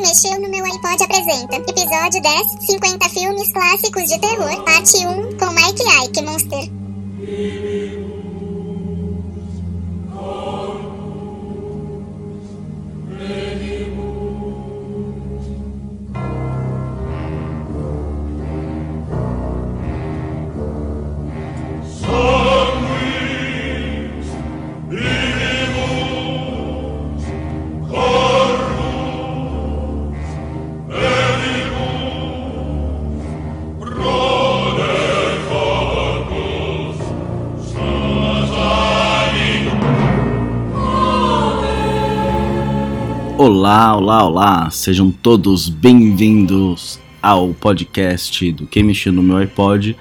Mexeu no meu iPod apresenta Episódio 10 50 filmes clássicos de terror Parte 1 com Mike Ike Monster Olá, olá, olá, sejam todos bem-vindos ao podcast do Quem Mexeu no Meu iPod.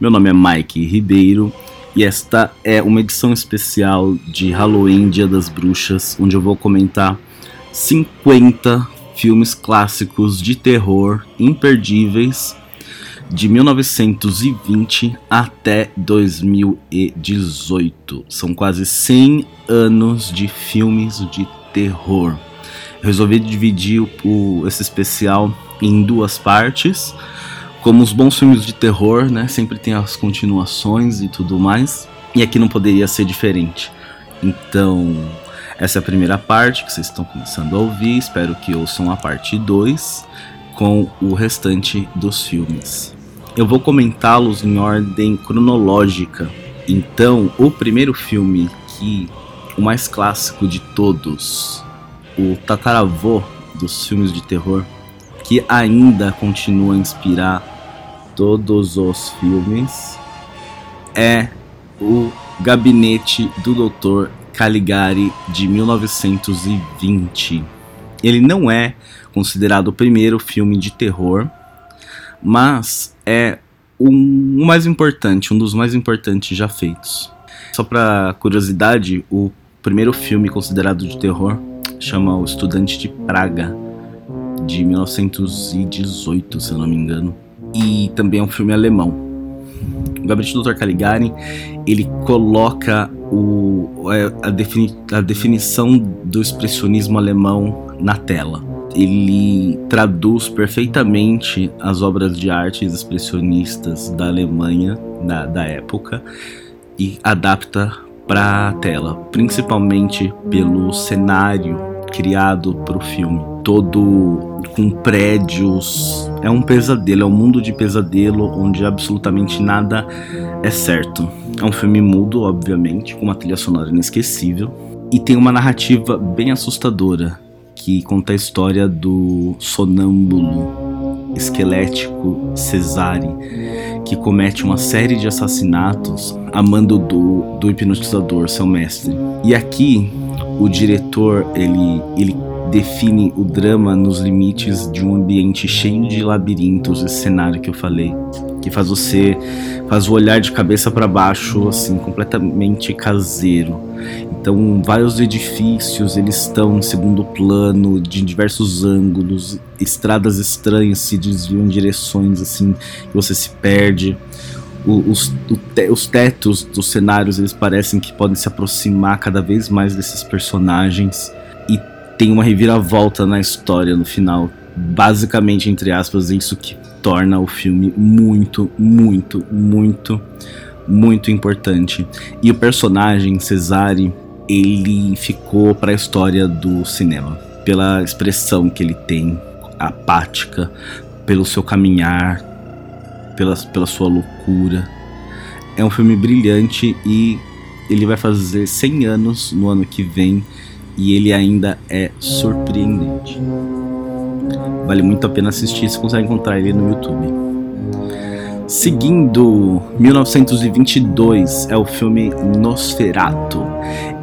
Meu nome é Mike Ribeiro e esta é uma edição especial de Halloween Dia das Bruxas, onde eu vou comentar 50 filmes clássicos de terror imperdíveis de 1920 até 2018. São quase 100 anos de filmes de terror resolvi dividir o, esse especial em duas partes. Como os bons filmes de terror, né? Sempre tem as continuações e tudo mais. E aqui não poderia ser diferente. Então, essa é a primeira parte que vocês estão começando a ouvir. Espero que ouçam a parte 2 com o restante dos filmes. Eu vou comentá-los em ordem cronológica. Então, o primeiro filme que o mais clássico de todos o tataravô dos filmes de terror, que ainda continua a inspirar todos os filmes, é o Gabinete do Dr. Caligari de 1920. Ele não é considerado o primeiro filme de terror, mas é o um, mais importante, um dos mais importantes já feitos. Só para curiosidade, o primeiro filme considerado de terror chama O Estudante de Praga, de 1918, se eu não me engano. E também é um filme alemão. O Gabinete do Dr. Caligari, ele coloca o, é, a, defini a definição do expressionismo alemão na tela. Ele traduz perfeitamente as obras de artes expressionistas da Alemanha da, da época e adapta para a tela, principalmente pelo cenário criado para o filme. Todo com prédios. É um pesadelo, é um mundo de pesadelo onde absolutamente nada é certo. É um filme mudo, obviamente, com uma trilha sonora inesquecível. E tem uma narrativa bem assustadora que conta a história do sonâmbulo esquelético Cesare, que comete uma série de assassinatos a mando do, do hipnotizador, seu mestre. E aqui o diretor ele, ele define o drama nos limites de um ambiente cheio de labirintos, esse cenário que eu falei, que faz você faz o olhar de cabeça para baixo assim completamente caseiro. Então, vários edifícios eles estão em segundo plano, de diversos ângulos, estradas estranhas se desviam em direções assim que você se perde os, os tetos dos cenários eles parecem que podem se aproximar cada vez mais desses personagens e tem uma reviravolta na história no final. Basicamente, entre aspas, isso que torna o filme muito, muito, muito, muito importante. E o personagem Cesare, ele ficou para a história do cinema pela expressão que ele tem, apática, pelo seu caminhar, pela, pela sua loucura. É um filme brilhante e ele vai fazer 100 anos no ano que vem e ele ainda é surpreendente. Vale muito a pena assistir, você consegue encontrar ele no YouTube. Seguindo, 1922 é o filme Nosferatu.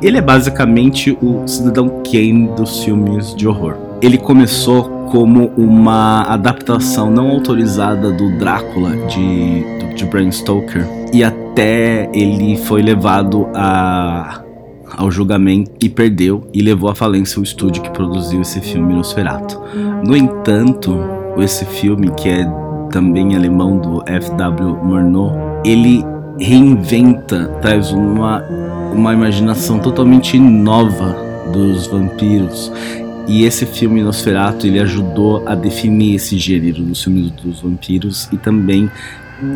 Ele é basicamente o Cidadão Kane dos filmes de horror. Ele começou como uma adaptação não autorizada do Drácula de, de Bram Stoker e até ele foi levado a, ao julgamento e perdeu e levou à falência o estúdio que produziu esse filme Nosferatu. No entanto, esse filme que é também alemão do F.W. Murnau, ele reinventa, traz uma, uma imaginação totalmente nova dos vampiros E esse filme Nosferatu ele ajudou a definir esse gênero dos filmes dos vampiros e também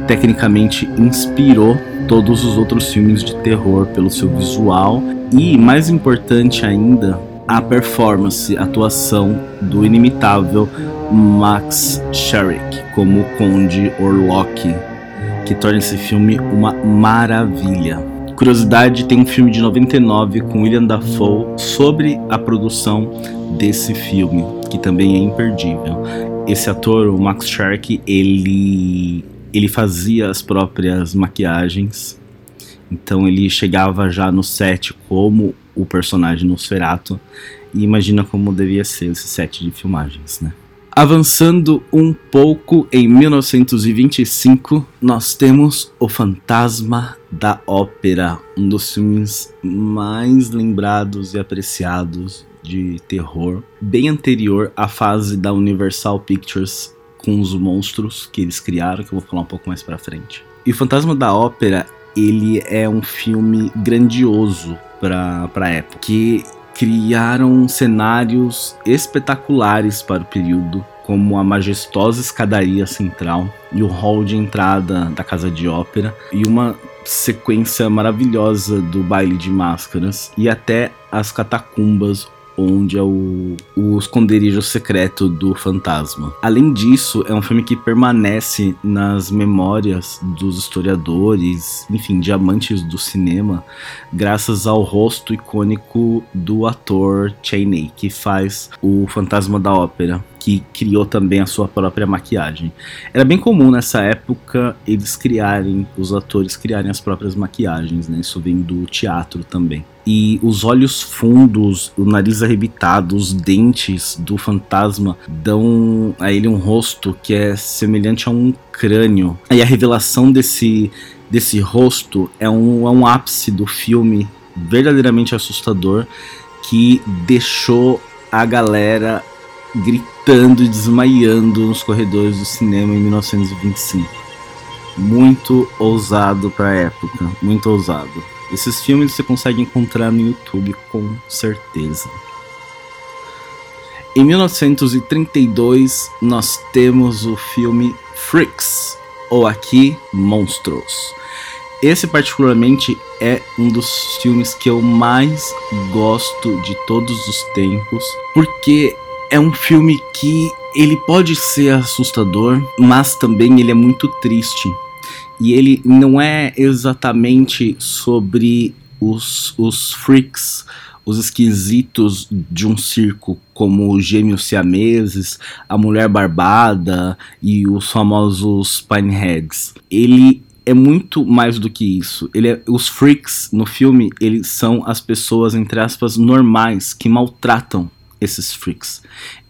tecnicamente inspirou todos os outros filmes de terror pelo seu visual e mais importante ainda a performance, a atuação do inimitável Max Sherrick como o Conde Orlok, que torna esse filme uma maravilha. Curiosidade, tem um filme de 99 com William Dafoe sobre a produção desse filme, que também é imperdível. Esse ator, o Max Sherrick, ele ele fazia as próprias maquiagens. Então ele chegava já no set como o personagem Nosferatu e imagina como devia ser esse set de filmagens, né? Avançando um pouco, em 1925, nós temos O Fantasma da Ópera, um dos filmes mais lembrados e apreciados de terror, bem anterior à fase da Universal Pictures com os monstros que eles criaram, que eu vou falar um pouco mais para frente. E o Fantasma da Ópera, ele é um filme grandioso para a época, que criaram cenários espetaculares para o período, como a majestosa escadaria central e o hall de entrada da casa de ópera e uma sequência maravilhosa do baile de máscaras e até as catacumbas onde é o, o esconderijo secreto do fantasma. Além disso, é um filme que permanece nas memórias dos historiadores, enfim, diamantes do cinema, graças ao rosto icônico do ator Chaney, que faz o fantasma da ópera que criou também a sua própria maquiagem. Era bem comum nessa época eles criarem, os atores criarem as próprias maquiagens, né? Isso vem do teatro também. E os olhos fundos, o nariz arrebitado, os dentes do fantasma dão a ele um rosto que é semelhante a um crânio. E a revelação desse, desse rosto é um, é um ápice do filme verdadeiramente assustador que deixou a galera gritando e desmaiando nos corredores do cinema em 1925. Muito ousado para a época, muito ousado. Esses filmes você consegue encontrar no YouTube com certeza. Em 1932 nós temos o filme Freaks, ou aqui Monstros. Esse particularmente é um dos filmes que eu mais gosto de todos os tempos, porque é um filme que ele pode ser assustador, mas também ele é muito triste. E ele não é exatamente sobre os, os freaks, os esquisitos de um circo, como os gêmeos siameses, a mulher barbada e os famosos Pineheads. Ele é muito mais do que isso. Ele é, os freaks no filme, eles são as pessoas entre aspas normais que maltratam esses freaks.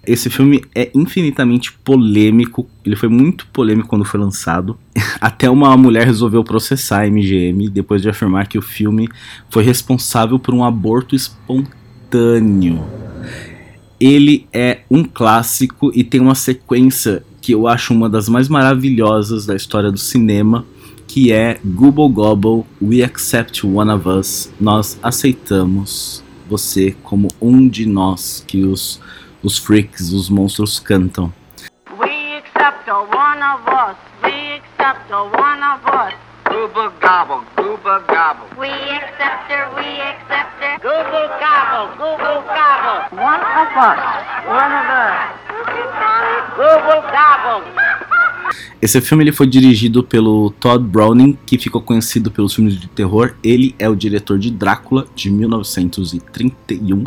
Esse filme é infinitamente polêmico, ele foi muito polêmico quando foi lançado. Até uma mulher resolveu processar a MGM depois de afirmar que o filme foi responsável por um aborto espontâneo. Ele é um clássico e tem uma sequência que eu acho uma das mais maravilhosas da história do cinema, que é Gobble Gobble, We Accept One of Us, nós aceitamos você como um de nós que os, os freaks, os monstros cantam. We accept a one of us. We accept a one of us. Gooba gobble, gooba gobble. We accept her, we accept her. Gooba gobble, gooba gobble. One of us, one of us. Gooba gobble. Esse filme ele foi dirigido pelo Todd Browning, que ficou conhecido pelos filmes de terror. Ele é o diretor de Drácula de 1931,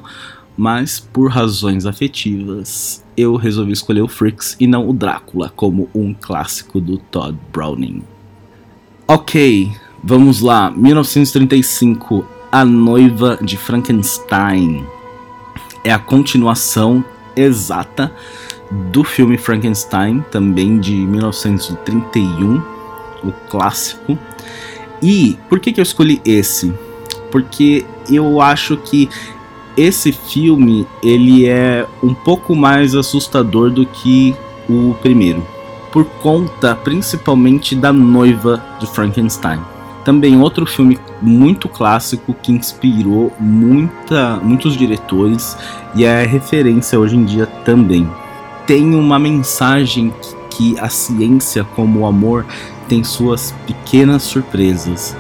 mas por razões afetivas eu resolvi escolher o Freaks e não o Drácula como um clássico do Todd Browning. Ok, vamos lá. 1935, A Noiva de Frankenstein. É a continuação exata do filme Frankenstein, também de 1931, o clássico. E por que, que eu escolhi esse? Porque eu acho que esse filme ele é um pouco mais assustador do que o primeiro, por conta principalmente da noiva de Frankenstein. Também outro filme muito clássico que inspirou muita, muitos diretores e é referência hoje em dia também. Tem uma mensagem que, a ciência, como o amor, tem suas pequenas surpresas.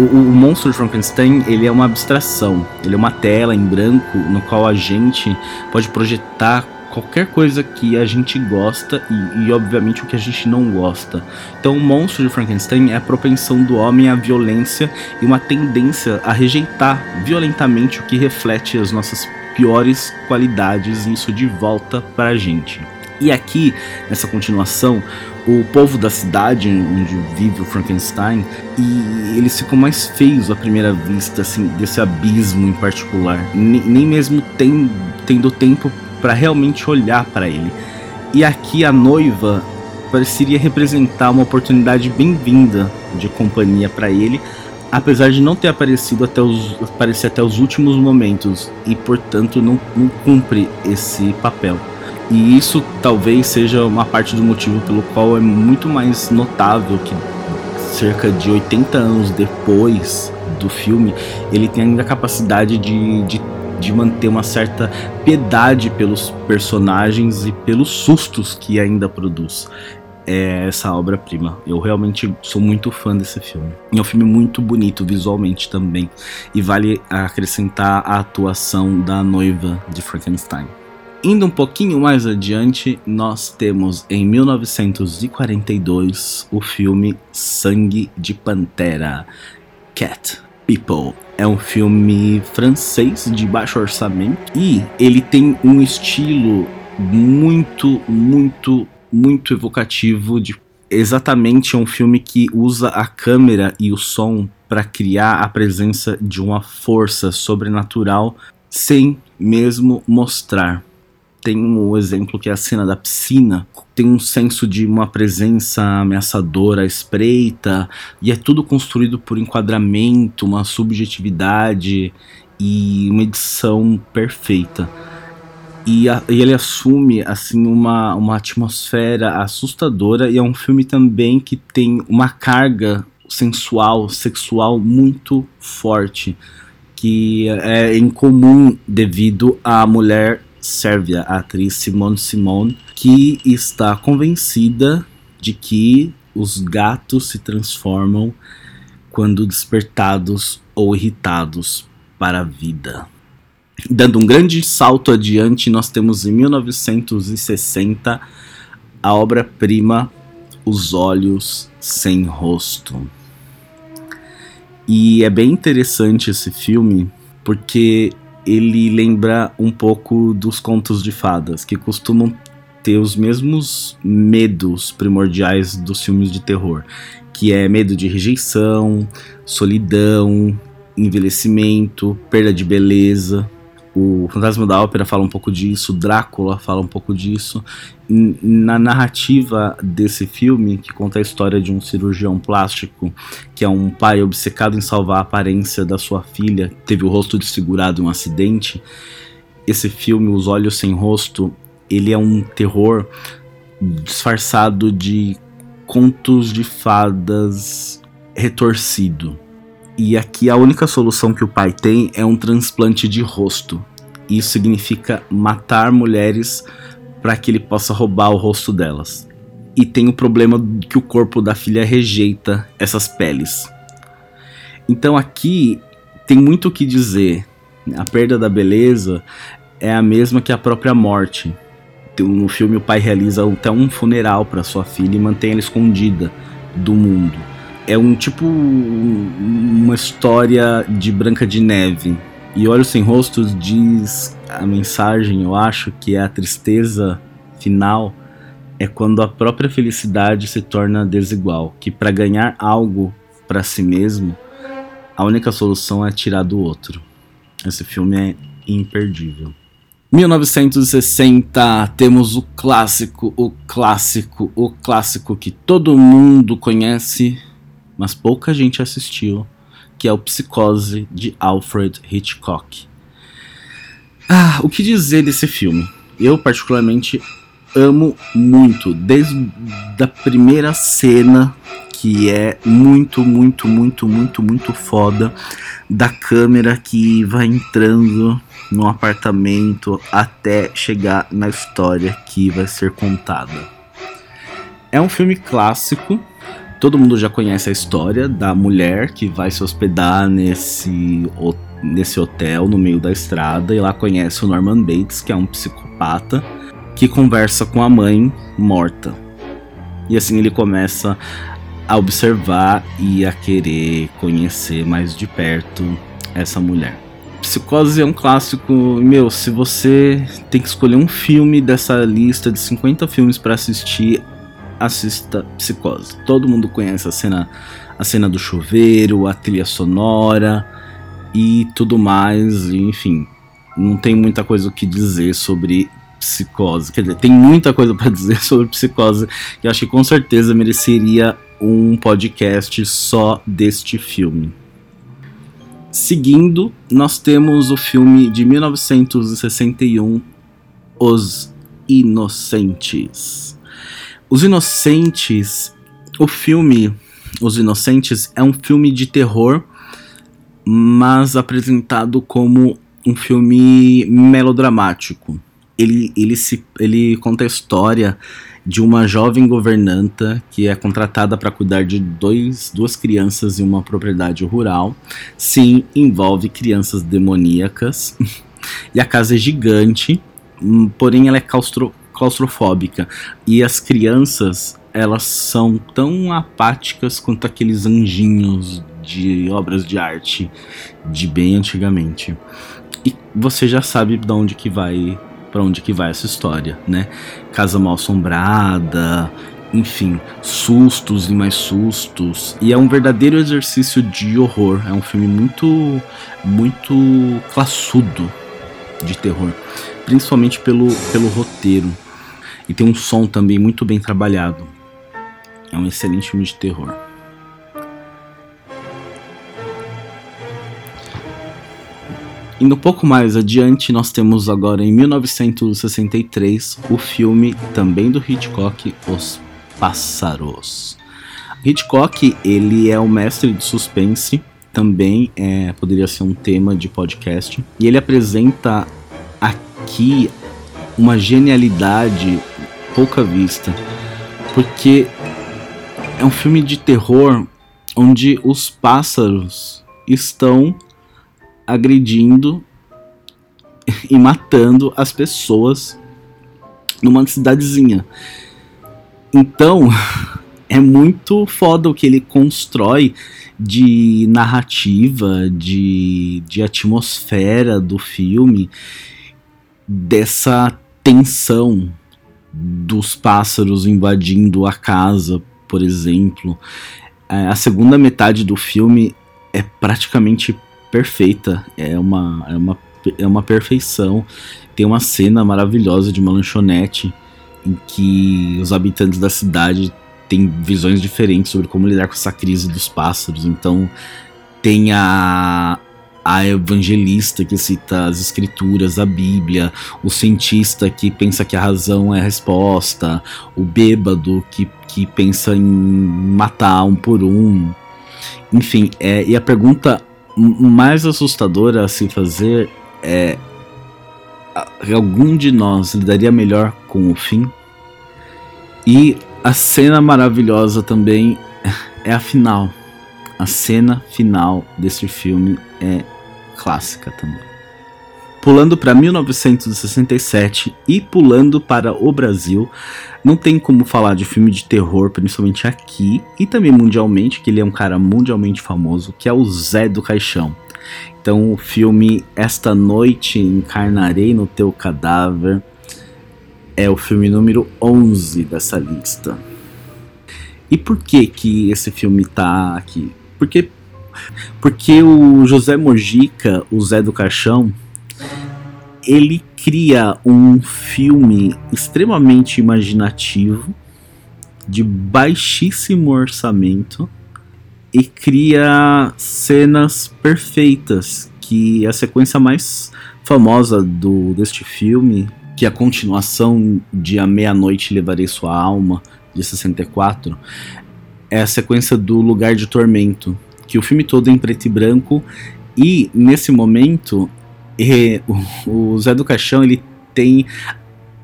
O, o, monstro de Frankenstein ele é uma abstração, ele é uma tela em branco no qual a gente pode projetar qualquer coisa que a gente gosta e, e, obviamente o que a gente não gosta. Então, o monstro de Frankenstein é a propensão do homem à violência e uma tendência a rejeitar violentamente o que reflete as nossas piores qualidades e isso de volta para a gente. E aqui, nessa continuação, o povo da cidade onde vive o Frankenstein e eles ficam mais feios à primeira vista, assim, desse abismo em particular. nem, nem mesmo tem, tendo tempo para realmente olhar para ele. E aqui a noiva pareceria representar uma oportunidade bem-vinda de companhia para ele, apesar de não ter aparecido até os, aparecer até os últimos momentos e, portanto, não, não cumpre esse papel. E isso talvez seja uma parte do motivo pelo qual é muito mais notável que cerca de 80 anos depois do filme, ele tem ainda a capacidade de, de de manter uma certa piedade pelos personagens e pelos sustos que ainda produz. É essa obra-prima. Eu realmente sou muito fã desse filme. É um filme muito bonito visualmente também. E vale acrescentar a atuação da noiva de Frankenstein. Indo um pouquinho mais adiante, nós temos em 1942 o filme Sangue de Pantera, Cat People. É um filme francês de baixo orçamento e ele tem um estilo muito, muito, muito evocativo de exatamente é um filme que usa a câmera e o som para criar a presença de uma força sobrenatural sem mesmo mostrar tem um exemplo que é a cena da piscina, tem um senso de uma presença ameaçadora, espreita, e é tudo construído por enquadramento, uma subjetividade e uma edição perfeita. E, a, e, ele assume assim uma, uma atmosfera assustadora e é um filme também que tem uma carga sensual, sexual muito forte, que é incomum devido à mulher Sérvia, a atriz Simone Simone, que está convencida de que os gatos se transformam quando despertados ou irritados para a vida. Dando um grande salto adiante, nós temos em 1960 a obra-prima Os Olhos Sem Rosto. E é bem interessante esse filme porque ele lembra um pouco dos contos de fadas, que costumam ter os mesmos medos primordiais dos filmes de terror, que é medo de rejeição, solidão, envelhecimento, perda de beleza, o Fantasma da Ópera fala um pouco disso, Drácula fala um pouco disso. Na narrativa desse filme, que conta a história de um cirurgião plástico, que é um pai obcecado em salvar a aparência da sua filha, teve o rosto desfigurado em um acidente, esse filme, Os Olhos Sem Rosto, ele é um terror disfarçado de contos de fadas retorcido e aqui a única solução que o pai tem é um transplante de rosto. Isso significa matar mulheres para que ele possa roubar o rosto delas. E tem o problema que o corpo da filha rejeita essas peles. Então aqui tem muito o que dizer. A perda da beleza é a mesma que a própria morte. No filme, o pai realiza até um funeral para sua filha e mantém ela escondida do mundo é um tipo uma história de Branca de Neve. E Olhos Sem Rostos diz a mensagem, eu acho, que é a tristeza final é quando a própria felicidade se torna desigual, que para ganhar algo para si mesmo, a única solução é tirar do outro. Esse filme é imperdível. 1960, temos o clássico, o clássico, o clássico que todo mundo conhece, mas pouca gente assistiu, que é o Psicose de Alfred Hitchcock. Ah, o que dizer desse filme? Eu particularmente amo muito, desde a primeira cena que é muito, muito, muito, muito, muito foda da câmera que vai entrando no apartamento até chegar na história que vai ser contada. É um filme clássico. Todo mundo já conhece a história da mulher que vai se hospedar nesse, nesse hotel no meio da estrada e lá conhece o Norman Bates, que é um psicopata que conversa com a mãe morta. E assim ele começa a observar e a querer conhecer mais de perto essa mulher. Psicose é um clássico, meu, se você tem que escolher um filme dessa lista de 50 filmes para assistir, assista Psicose. Todo mundo conhece a cena, a cena do chuveiro, a trilha sonora e tudo mais, enfim. Não tem muita coisa o que dizer sobre Psicose. Quer dizer, tem muita coisa para dizer sobre Psicose que acho que com certeza mereceria um podcast só deste filme. Seguindo, nós temos o filme de 1961, Os Inocentes. Os Inocentes, o filme Os Inocentes é um filme de terror, mas apresentado como um filme melodramático. Ele, ele, se, ele conta a história de uma jovem governanta que é contratada para cuidar de dois, duas crianças em uma propriedade rural. Sim, envolve crianças demoníacas. e a casa é gigante, hum, porém ela é claustro, claustrofóbica. E as crianças, elas são tão apáticas quanto aqueles anjinhos de obras de arte de bem antigamente. E você já sabe de onde que vai para onde que vai essa história, né? Casa mal assombrada, enfim, sustos e mais sustos. E é um verdadeiro exercício de horror. É um filme muito, muito classudo de terror, principalmente pelo, pelo roteiro. E tem um som também muito bem trabalhado. É um excelente filme de terror. Indo um pouco mais adiante, nós temos agora em 1963 o filme também do Hitchcock, Os Pássaros. Hitchcock, ele é o mestre de suspense, também é, poderia ser um tema de podcast, e ele apresenta aqui uma genialidade pouca vista, porque é um filme de terror onde os pássaros estão agredindo e matando as pessoas numa cidadezinha. Então, é muito foda o que ele constrói de narrativa, de, de atmosfera do filme, dessa tensão dos pássaros invadindo a casa, por exemplo. É, a segunda metade do filme é praticamente perfeita, é uma, é uma, é uma perfeição. Tem uma cena maravilhosa de uma lanchonete em que os habitantes da cidade têm visões diferentes sobre como lidar com essa crise dos pássaros. Então tem a, a evangelista que cita as escrituras, a Bíblia, o cientista que pensa que a razão é a resposta, o bêbado que, que pensa em matar um por um. Enfim, é, e a pergunta mais assustadora a se fazer é algum de nós lidaria melhor com o fim? E a cena maravilhosa também é a final. A cena final desse filme é clássica também. Pulando para 1967 e pulando para o Brasil, não tem como falar de filme de terror, principalmente aqui e também mundialmente, que ele é um cara mundialmente famoso, que é o Zé do Caixão. Então, o filme Esta Noite Encarnarei no Teu Cadáver é o filme número 11 dessa lista. E por que que esse filme tá aqui? Porque porque o José Mojica, o Zé do Caixão, ele cria um filme extremamente imaginativo, de baixíssimo orçamento, e cria cenas perfeitas, que a sequência mais famosa do deste filme, que é a continuação de A Meia-Noite Levarei Sua Alma, de 64, é a sequência do Lugar de Tormento, que o filme todo é em preto e branco e nesse momento e, o, o Zé do Caixão ele tem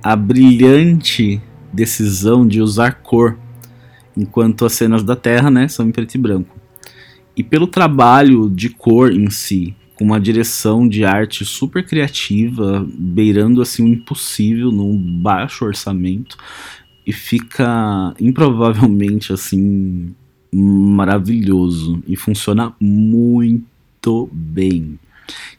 a brilhante decisão de usar cor, enquanto as cenas da Terra né, são em preto e branco. E pelo trabalho de cor em si, com uma direção de arte super criativa, beirando assim o impossível num baixo orçamento, e fica improvavelmente assim maravilhoso e funciona muito bem.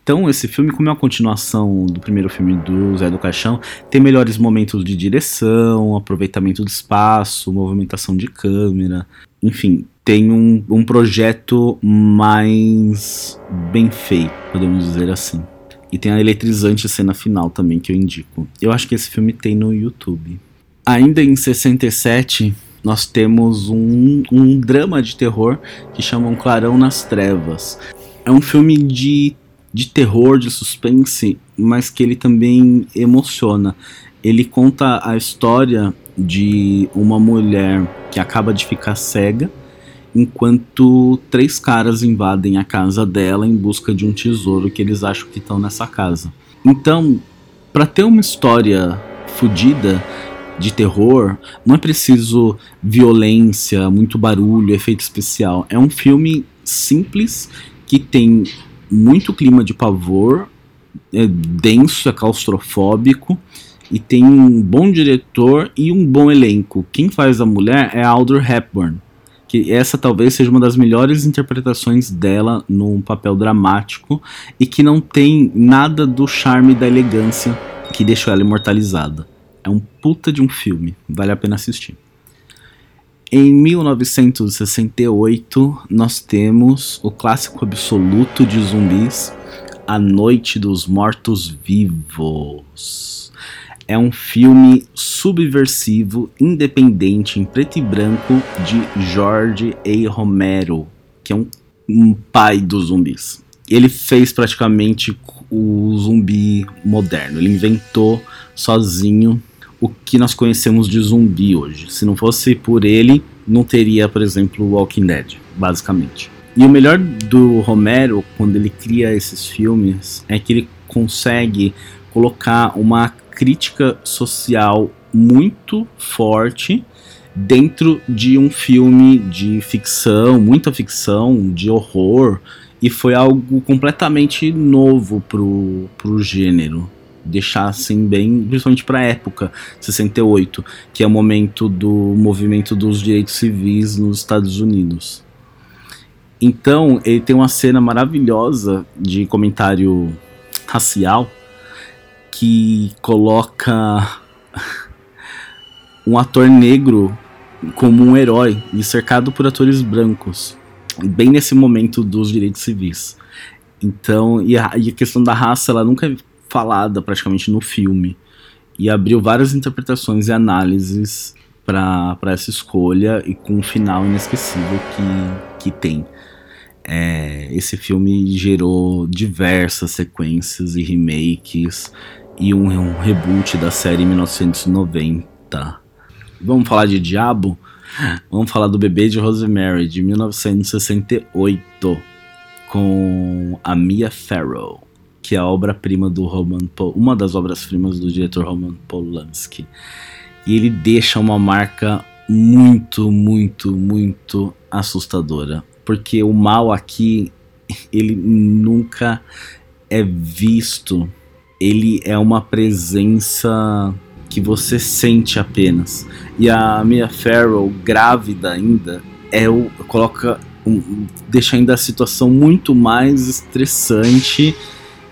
Então, esse filme, como é uma continuação do primeiro filme do Zé do Caixão, tem melhores momentos de direção, aproveitamento do espaço, movimentação de câmera, enfim, tem um, um projeto mais bem feito, podemos dizer assim. E tem a eletrizante cena final também que eu indico. Eu acho que esse filme tem no YouTube. Ainda em 67, nós temos um, um drama de terror que chama Um Clarão nas Trevas. É um filme de, de terror, de suspense, mas que ele também emociona. Ele conta a história de uma mulher que acaba de ficar cega enquanto três caras invadem a casa dela em busca de um tesouro que eles acham que estão nessa casa. Então, para ter uma história fodida, de terror, não é preciso violência, muito barulho, efeito especial. É um filme simples que tem muito clima de pavor, é denso, é claustrofóbico e tem um bom diretor e um bom elenco. Quem faz a mulher é a Audrey Hepburn, que essa talvez seja uma das melhores interpretações dela num papel dramático e que não tem nada do charme e da elegância que deixou ela imortalizada. É um puta de um filme, vale a pena assistir. Em 1968, nós temos o clássico absoluto de zumbis, A Noite dos Mortos-Vivos. É um filme subversivo, independente, em preto e branco, de George A. Romero, que é um, um pai dos zumbis. Ele fez praticamente o zumbi moderno. Ele inventou sozinho o que nós conhecemos de zumbi hoje. Se não fosse por ele, não teria, por exemplo, Walking Dead, basicamente. E o melhor do Romero, quando ele cria esses filmes, é que ele consegue colocar uma crítica social muito forte dentro de um filme de ficção, muita ficção, de horror, e foi algo completamente novo pro, pro gênero deixar assim bem, principalmente para a época, 68, que é o momento do movimento dos direitos civis nos Estados Unidos. Então, ele tem uma cena maravilhosa de comentário racial que coloca um ator negro como um herói e cercado por atores brancos, bem nesse momento dos direitos civis. Então, e a, e a questão da raça, ela nunca falada praticamente no filme. E abriu várias interpretações e análises para essa escolha e com um final inesquecível que, que tem. É, esse filme gerou diversas sequências e remakes e um, um reboot da série 1990. Vamos falar de Diabo? Vamos falar do Bebê de Rosemary de 1968 com a Mia Farrow que é a obra-prima do Roman Pol uma das obras-primas do diretor Roman Polanski. E ele deixa uma marca muito, muito, muito assustadora, porque o mal aqui ele nunca é visto. Ele é uma presença que você sente apenas. E a Mia Farrow, grávida ainda, é o coloca um, deixa ainda a situação muito mais estressante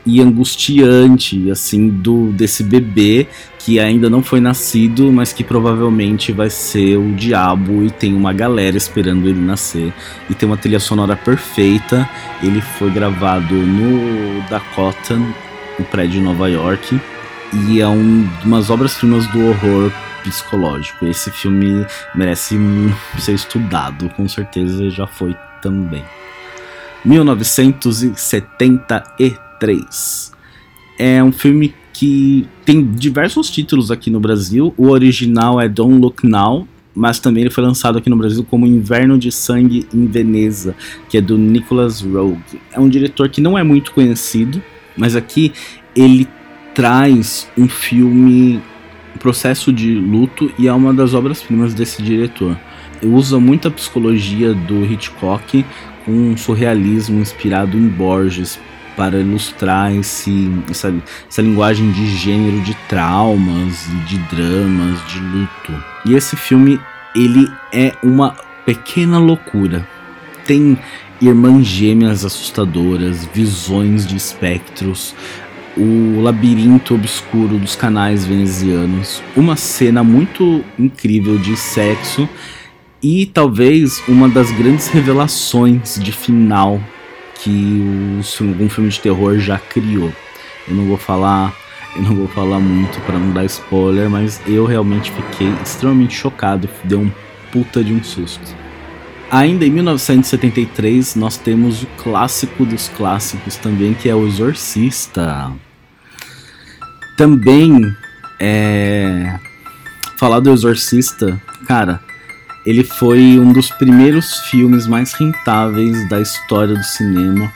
e angustiante, assim, do desse bebê que ainda não foi nascido, mas que provavelmente vai ser o diabo e tem uma galera esperando ele nascer. E tem uma trilha sonora perfeita. Ele foi gravado no Dakota, no prédio de Nova York, e é um, umas obras-primas do horror psicológico. Esse filme merece ser estudado, com certeza já foi também. 1973 3. É um filme que tem diversos títulos aqui no Brasil. O original é Don't Look Now mas também ele foi lançado aqui no Brasil como Inverno de Sangue em Veneza, que é do Nicholas Rogue. É um diretor que não é muito conhecido, mas aqui ele traz um filme processo de luto e é uma das obras-primas desse diretor. Ele usa muita psicologia do Hitchcock com um surrealismo inspirado em Borges para ilustrar esse, essa, essa linguagem de gênero de traumas, de dramas, de luto. E esse filme ele é uma pequena loucura. Tem irmãs gêmeas assustadoras, visões de espectros, o labirinto obscuro dos canais venezianos, uma cena muito incrível de sexo e talvez uma das grandes revelações de final que algum filme de terror já criou. Eu não vou falar, eu não vou falar muito para não dar spoiler, mas eu realmente fiquei extremamente chocado, deu um puta de um susto. Ainda em 1973, nós temos o clássico dos clássicos também, que é O Exorcista. Também é. Falar do Exorcista, cara, ele foi um dos primeiros filmes mais rentáveis da história do cinema.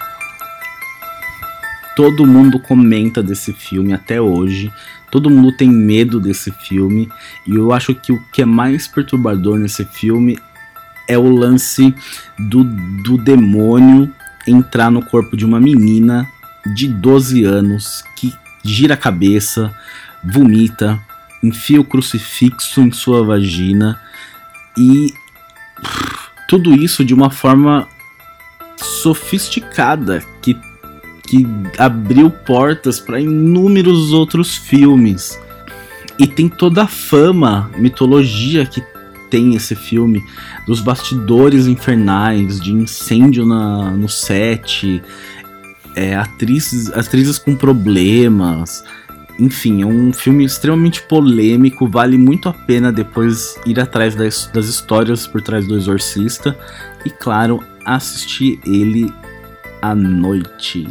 Todo mundo comenta desse filme até hoje. Todo mundo tem medo desse filme. E eu acho que o que é mais perturbador nesse filme é o lance do, do demônio entrar no corpo de uma menina de 12 anos que gira a cabeça, vomita, enfia o crucifixo em sua vagina e tudo isso de uma forma sofisticada que, que abriu portas para inúmeros outros filmes. E tem toda a fama, mitologia que tem esse filme, dos bastidores infernais, de incêndio na, no set, é, atrizes, atrizes com problemas. Enfim, é um filme extremamente polêmico, vale muito a pena depois ir atrás das, das histórias por trás do Exorcista e, claro, assistir ele à noite.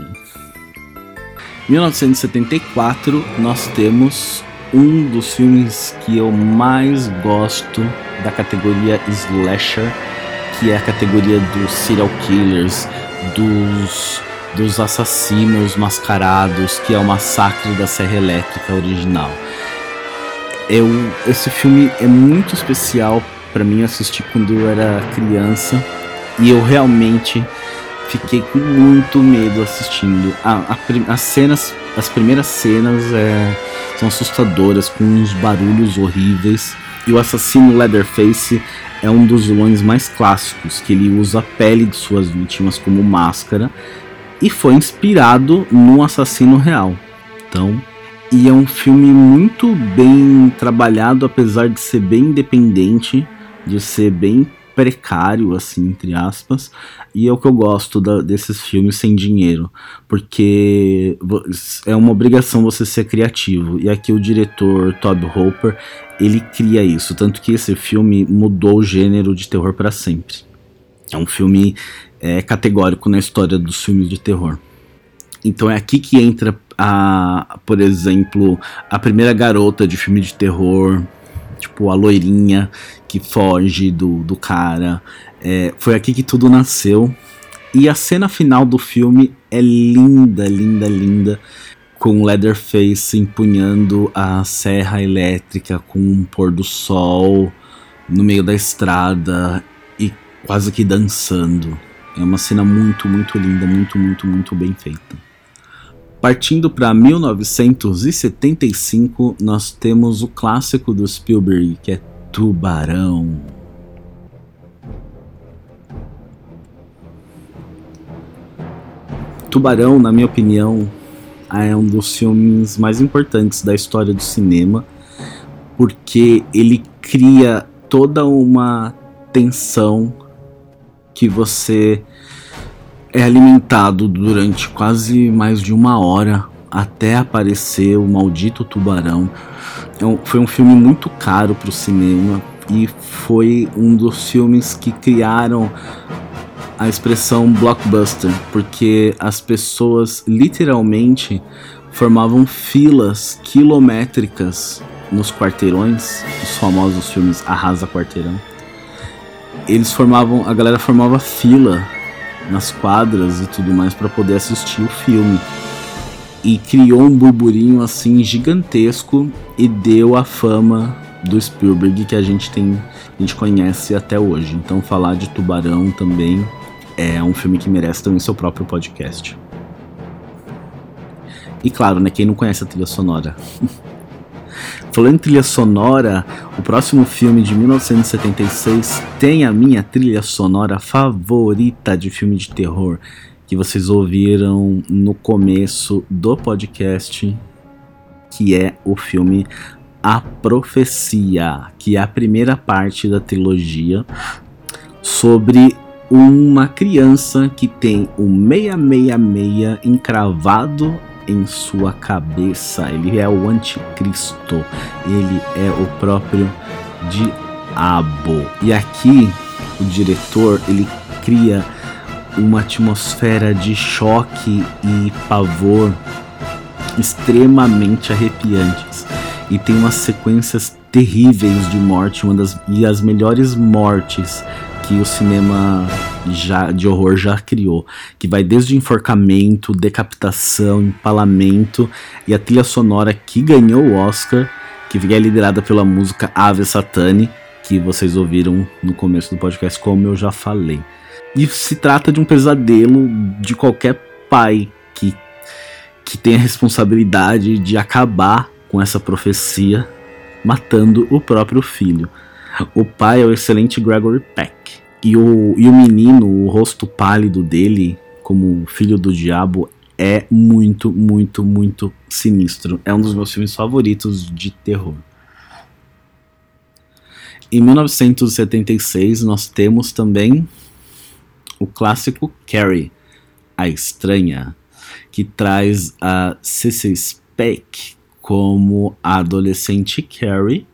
1974, nós temos um dos filmes que eu mais gosto da categoria slasher, que é a categoria dos serial killers, dos dos assassinos mascarados, que é o massacre da Serra Elétrica original. Eu, esse filme é muito especial para mim assistir quando eu era criança e eu realmente fiquei com muito medo assistindo. A, a, as cenas, as primeiras cenas é, são assustadoras, com uns barulhos horríveis. E o assassino Leatherface é um dos vilões mais clássicos, que ele usa a pele de suas vítimas como máscara e foi inspirado num assassino real. Então, e é um filme muito bem trabalhado, apesar de ser bem independente, de ser bem precário, assim, entre aspas. E é o que eu gosto da, desses filmes sem dinheiro, porque é uma obrigação você ser criativo. E aqui o diretor Todd Hopper, ele cria isso, tanto que esse filme mudou o gênero de terror para sempre. É um filme é, categórico na história dos filmes de terror. Então é aqui que entra a, por exemplo, a primeira garota de filme de terror, tipo a loirinha que foge do, do cara. É, foi aqui que tudo nasceu. E a cena final do filme é linda, linda, linda. Com Leatherface empunhando a serra elétrica com um pôr do sol no meio da estrada e quase que dançando. É uma cena muito, muito linda, muito, muito, muito bem feita. Partindo para 1975, nós temos o clássico do Spielberg, que é Tubarão. Tubarão, na minha opinião, é um dos filmes mais importantes da história do cinema, porque ele cria toda uma tensão que você é alimentado durante quase mais de uma hora até aparecer o maldito tubarão. É um, foi um filme muito caro para o cinema e foi um dos filmes que criaram a expressão blockbuster, porque as pessoas literalmente formavam filas quilométricas nos quarteirões, os famosos filmes Arrasa Quarteirão, eles formavam, a galera formava fila nas quadras e tudo mais para poder assistir o filme. E criou um burburinho assim gigantesco e deu a fama do Spielberg que a gente tem, a gente conhece até hoje. Então falar de Tubarão também é um filme que merece também seu próprio podcast. E claro, né, quem não conhece a trilha sonora. Falando em trilha sonora, o próximo filme de 1976 tem a minha trilha sonora favorita de filme de terror, que vocês ouviram no começo do podcast, que é o filme A Profecia, que é a primeira parte da trilogia sobre uma criança que tem o 666 encravado em sua cabeça. Ele é o anticristo. Ele é o próprio diabo. E aqui o diretor ele cria uma atmosfera de choque e pavor extremamente arrepiantes e tem umas sequências terríveis de morte, uma das e as melhores mortes que o cinema já, de horror já criou, que vai desde enforcamento, decapitação, empalamento e a trilha sonora que ganhou o Oscar, que é liderada pela música Ave Satani, que vocês ouviram no começo do podcast, como eu já falei. E se trata de um pesadelo de qualquer pai que, que tem a responsabilidade de acabar com essa profecia, matando o próprio filho. O pai é o excelente Gregory Peck. E o, e o menino, o rosto pálido dele, como filho do diabo, é muito, muito, muito sinistro. É um dos meus filmes favoritos de terror. Em 1976, nós temos também o clássico Carrie, a Estranha, que traz a C.C. Speck como a adolescente Carrie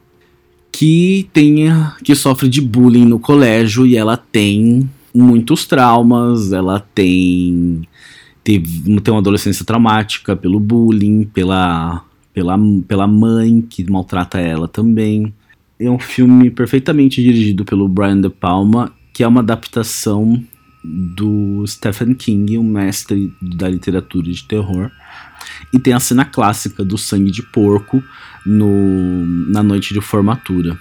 que tenha que sofre de bullying no colégio e ela tem muitos traumas, ela tem teve, tem uma adolescência traumática pelo bullying, pela, pela, pela mãe que maltrata ela também. É um filme perfeitamente dirigido pelo Brian De Palma, que é uma adaptação do Stephen King, um mestre da literatura de terror. E tem a cena clássica do sangue de porco no, na noite de formatura.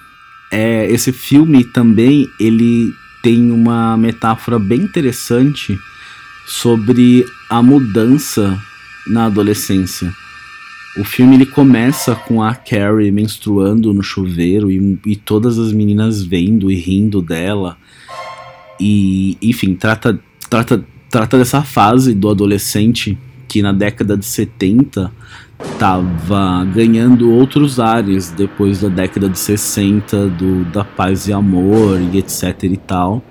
É, esse filme também ele tem uma metáfora bem interessante sobre a mudança na adolescência. O filme ele começa com a Carrie menstruando no chuveiro e, e todas as meninas vendo e rindo dela. E, enfim, trata, trata, trata dessa fase do adolescente que na década de 70 estava ganhando outros ares depois da década de 60 do, da paz e amor e etc e tal.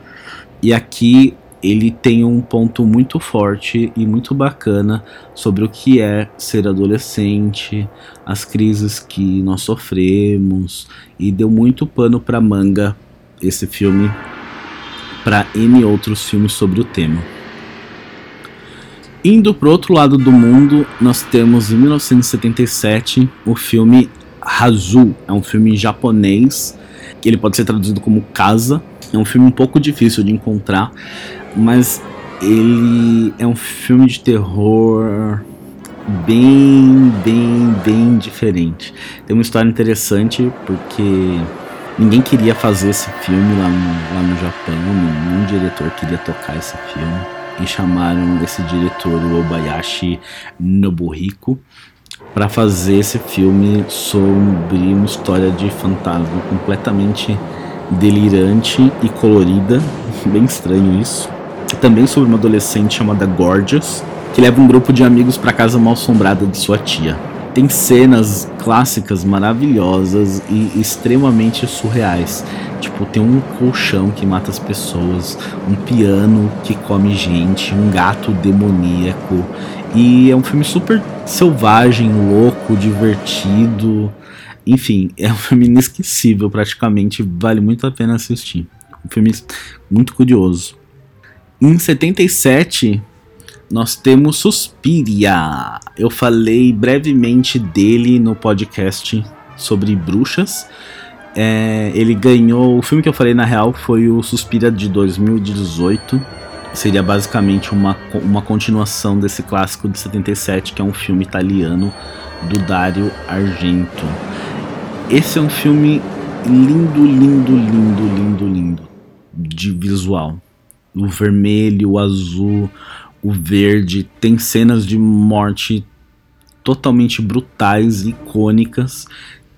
E aqui ele tem um ponto muito forte e muito bacana sobre o que é ser adolescente, as crises que nós sofremos e deu muito pano para manga esse filme para N outros filmes sobre o tema. Indo pro outro lado do mundo, nós temos em 1977 o filme Hazu. É um filme japonês, que ele pode ser traduzido como Casa. É um filme um pouco difícil de encontrar, mas ele é um filme de terror bem, bem, bem diferente. Tem uma história interessante porque ninguém queria fazer esse filme lá no, lá no Japão, nenhum diretor queria tocar esse filme e chamaram esse diretor, o Obayashi Nobuhiko, para fazer esse filme sobre uma história de fantasma completamente delirante e colorida, bem estranho isso. Também sobre uma adolescente chamada Gorgeous, que leva um grupo de amigos para casa mal assombrada de sua tia. Tem cenas clássicas maravilhosas e extremamente surreais. Tipo, tem um colchão que mata as pessoas, um piano que come gente, um gato demoníaco. E é um filme super selvagem, louco, divertido. Enfim, é um filme inesquecível, praticamente. Vale muito a pena assistir. Um filme muito curioso. Em 77, nós temos Suspiria. Eu falei brevemente dele no podcast sobre bruxas. É, ele ganhou. O filme que eu falei na real foi o Suspira de 2018. Seria basicamente uma, uma continuação desse clássico de 77, que é um filme italiano do Dario Argento. Esse é um filme lindo, lindo, lindo, lindo, lindo de visual. O vermelho, o azul, o verde, tem cenas de morte totalmente brutais, icônicas,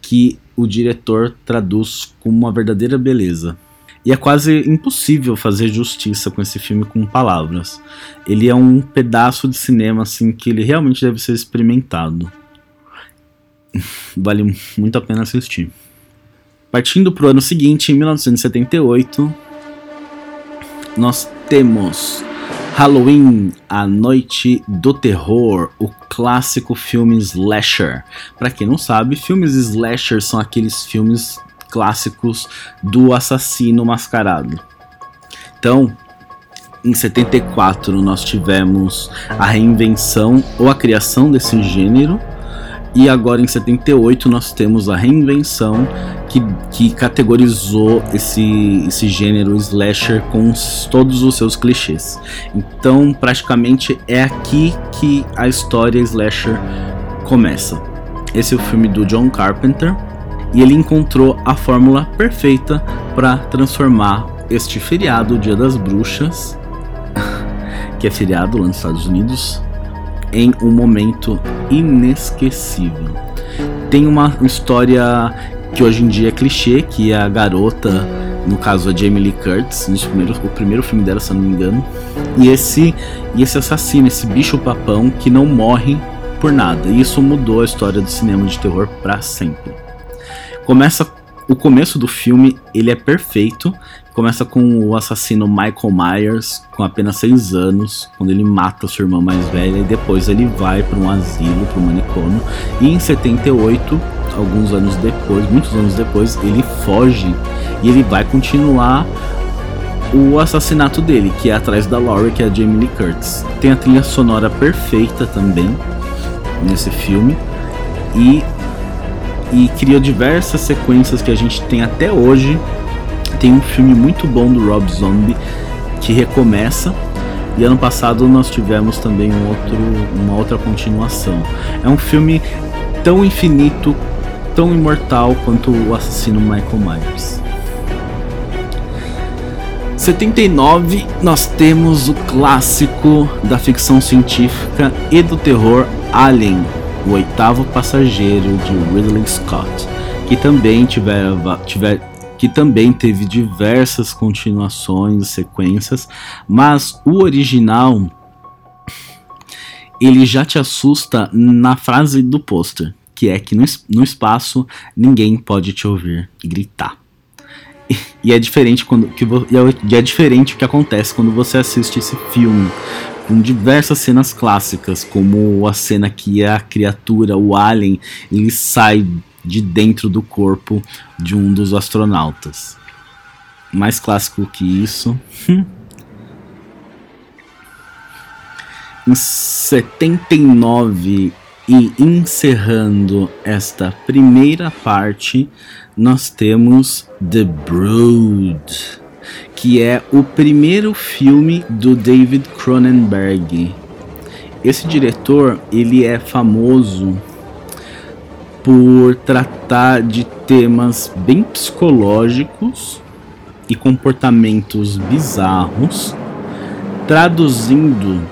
que o diretor traduz com uma verdadeira beleza. E é quase impossível fazer justiça com esse filme com palavras. Ele é um pedaço de cinema assim que ele realmente deve ser experimentado. vale muito a pena assistir. Partindo para o ano seguinte, em 1978, nós temos Halloween, A Noite do Terror, o clássico filme slasher. Para quem não sabe, filmes slasher são aqueles filmes clássicos do assassino mascarado. Então, em 74 nós tivemos a reinvenção ou a criação desse gênero e agora em 78 nós temos a reinvenção que, que categorizou esse, esse gênero slasher com os, todos os seus clichês. Então, praticamente é aqui que a história slasher começa. Esse é o filme do John Carpenter e ele encontrou a fórmula perfeita para transformar este feriado, Dia das Bruxas, que é feriado lá nos Estados Unidos, em um momento inesquecível. Tem uma história que hoje em dia é clichê, que é a garota, no caso a Jamie Lee Curtis, nos primeiros, o primeiro filme dela, se eu não me engano, e esse, e esse assassino, esse bicho papão que não morre por nada. E isso mudou a história do cinema de terror para sempre. Começa o começo do filme, ele é perfeito, Começa com o assassino Michael Myers, com apenas 6 anos, quando ele mata sua irmã mais velha, e depois ele vai para um asilo, para um manicômio. E em 78, alguns anos depois, muitos anos depois, ele foge e ele vai continuar o assassinato dele, que é atrás da Laurie, que é a Jamie Lee Curtis. Tem a trilha sonora perfeita também nesse filme e e criou diversas sequências que a gente tem até hoje tem um filme muito bom do Rob Zombie que recomeça. E ano passado nós tivemos também um outro, uma outra continuação. É um filme tão infinito, tão imortal quanto o assassino Michael Myers. 79 nós temos o clássico da ficção científica e do terror Alien, o oitavo passageiro de Ridley Scott, que também tiver, tiver, que também teve diversas continuações sequências, mas o original ele já te assusta na frase do pôster, que é que no, no espaço ninguém pode te ouvir gritar. E, e é diferente quando que é, é diferente o que acontece quando você assiste esse filme com diversas cenas clássicas, como a cena que a criatura, o alien, ele sai de dentro do corpo de um dos astronautas. Mais clássico que isso. em 79 e encerrando esta primeira parte, nós temos The Brood, que é o primeiro filme do David Cronenberg. Esse diretor, ele é famoso por tratar de temas bem psicológicos e comportamentos bizarros, traduzindo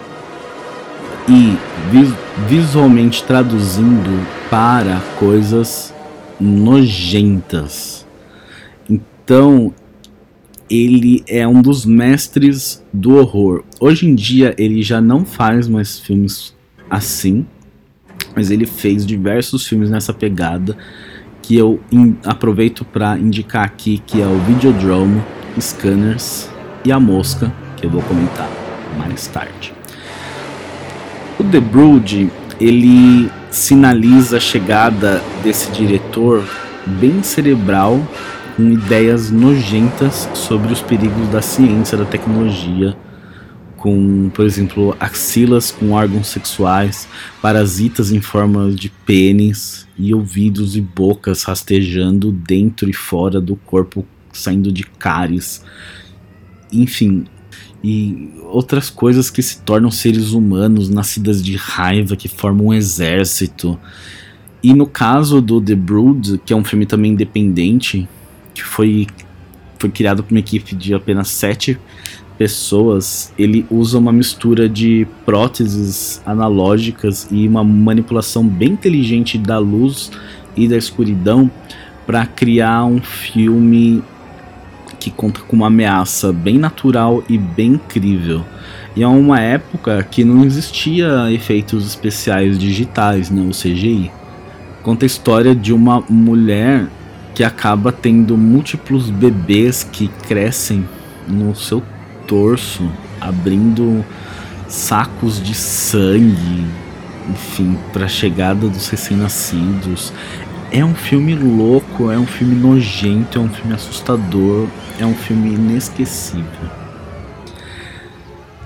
e visualmente traduzindo para coisas nojentas. Então, ele é um dos mestres do horror. Hoje em dia ele já não faz mais filmes assim, mas ele fez diversos filmes nessa pegada que eu aproveito para indicar aqui, que é o Videodrome, Scanners e A Mosca, que eu vou comentar mais tarde. O The Brood, ele sinaliza a chegada desse diretor bem cerebral, com ideias nojentas sobre os perigos da ciência, da tecnologia, com, por exemplo, axilas com órgãos sexuais, parasitas em forma de pênis e ouvidos e bocas rastejando dentro e fora do corpo, saindo de cáries. Enfim, e outras coisas que se tornam seres humanos, nascidas de raiva, que formam um exército. E no caso do The Brood, que é um filme também independente, que foi, foi criado por uma equipe de apenas sete pessoas, ele usa uma mistura de próteses analógicas e uma manipulação bem inteligente da luz e da escuridão para criar um filme que conta com uma ameaça bem natural e bem incrível. E é uma época que não existia efeitos especiais digitais, né, o CGI. Conta a história de uma mulher que acaba tendo múltiplos bebês que crescem no seu torso, abrindo sacos de sangue, enfim, para a chegada dos recém-nascidos. É um filme louco, é um filme nojento, é um filme assustador, é um filme inesquecível.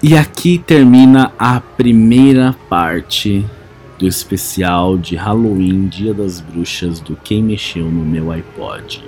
E aqui termina a primeira parte do especial de Halloween Dia das Bruxas do Quem Mexeu no Meu iPod.